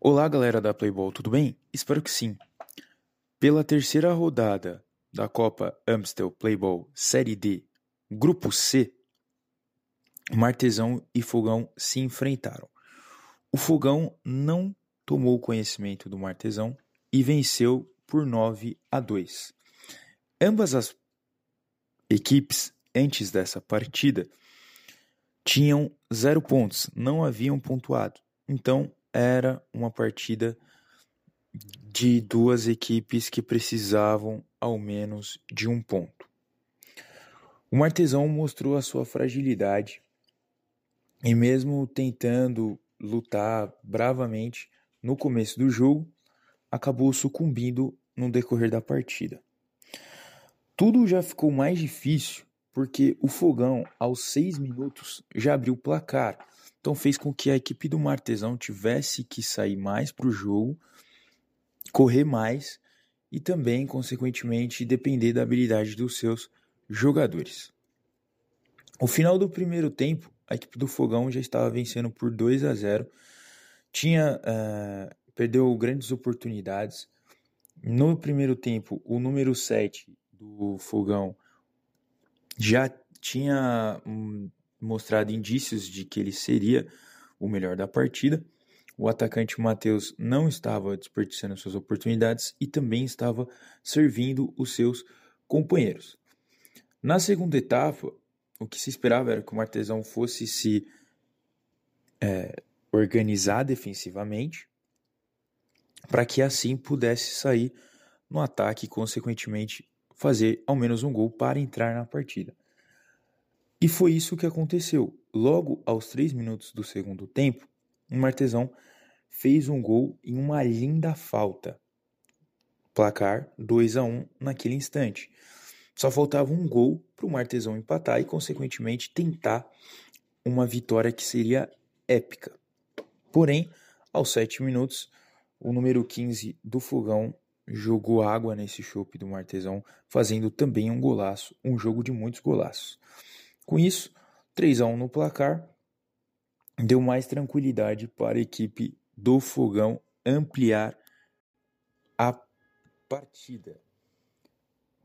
Olá, galera da Playball, tudo bem? Espero que sim. Pela terceira rodada da Copa Amstel Playball Série D, Grupo C, Martesão e Fogão se enfrentaram. O Fogão não tomou conhecimento do Martesão e venceu por 9 a 2. Ambas as equipes, antes dessa partida, tinham zero pontos, não haviam pontuado. Então, era uma partida de duas equipes que precisavam ao menos de um ponto. O Martesão mostrou a sua fragilidade e, mesmo tentando lutar bravamente no começo do jogo, acabou sucumbindo no decorrer da partida. Tudo já ficou mais difícil porque o Fogão, aos seis minutos, já abriu o placar. Então fez com que a equipe do Martesão tivesse que sair mais para o jogo, correr mais e também, consequentemente, depender da habilidade dos seus jogadores. O final do primeiro tempo, a equipe do Fogão já estava vencendo por 2 a 0. Tinha uh, perdeu grandes oportunidades. No primeiro tempo, o número 7 do Fogão já tinha hum, mostrado indícios de que ele seria o melhor da partida. O atacante Matheus não estava desperdiçando suas oportunidades e também estava servindo os seus companheiros. Na segunda etapa, o que se esperava era que o Martesão fosse se é, organizar defensivamente para que assim pudesse sair no ataque e, consequentemente, fazer ao menos um gol para entrar na partida. E foi isso que aconteceu. Logo aos três minutos do segundo tempo, o Martesão fez um gol em uma linda falta. Placar 2 a 1 naquele instante. Só faltava um gol para o Martesão empatar e, consequentemente, tentar uma vitória que seria épica. Porém, aos 7 minutos, o número 15 do Fogão jogou água nesse chope do Martesão, fazendo também um golaço, um jogo de muitos golaços. Com isso, 3 a 1 no placar, deu mais tranquilidade para a equipe do Fogão ampliar a partida.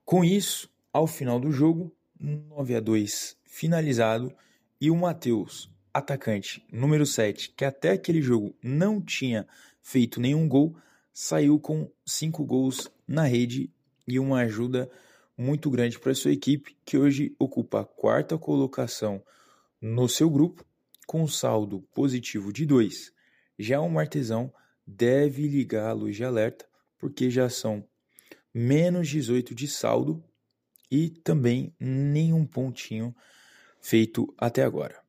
Com isso, ao final do jogo, 9 a 2 finalizado e o Matheus, atacante número 7, que até aquele jogo não tinha feito nenhum gol, saiu com 5 gols na rede e uma ajuda muito grande para sua equipe, que hoje ocupa a quarta colocação no seu grupo, com um saldo positivo de 2. Já o Martesão deve ligar a luz de alerta, porque já são menos 18 de saldo e também nenhum pontinho feito até agora.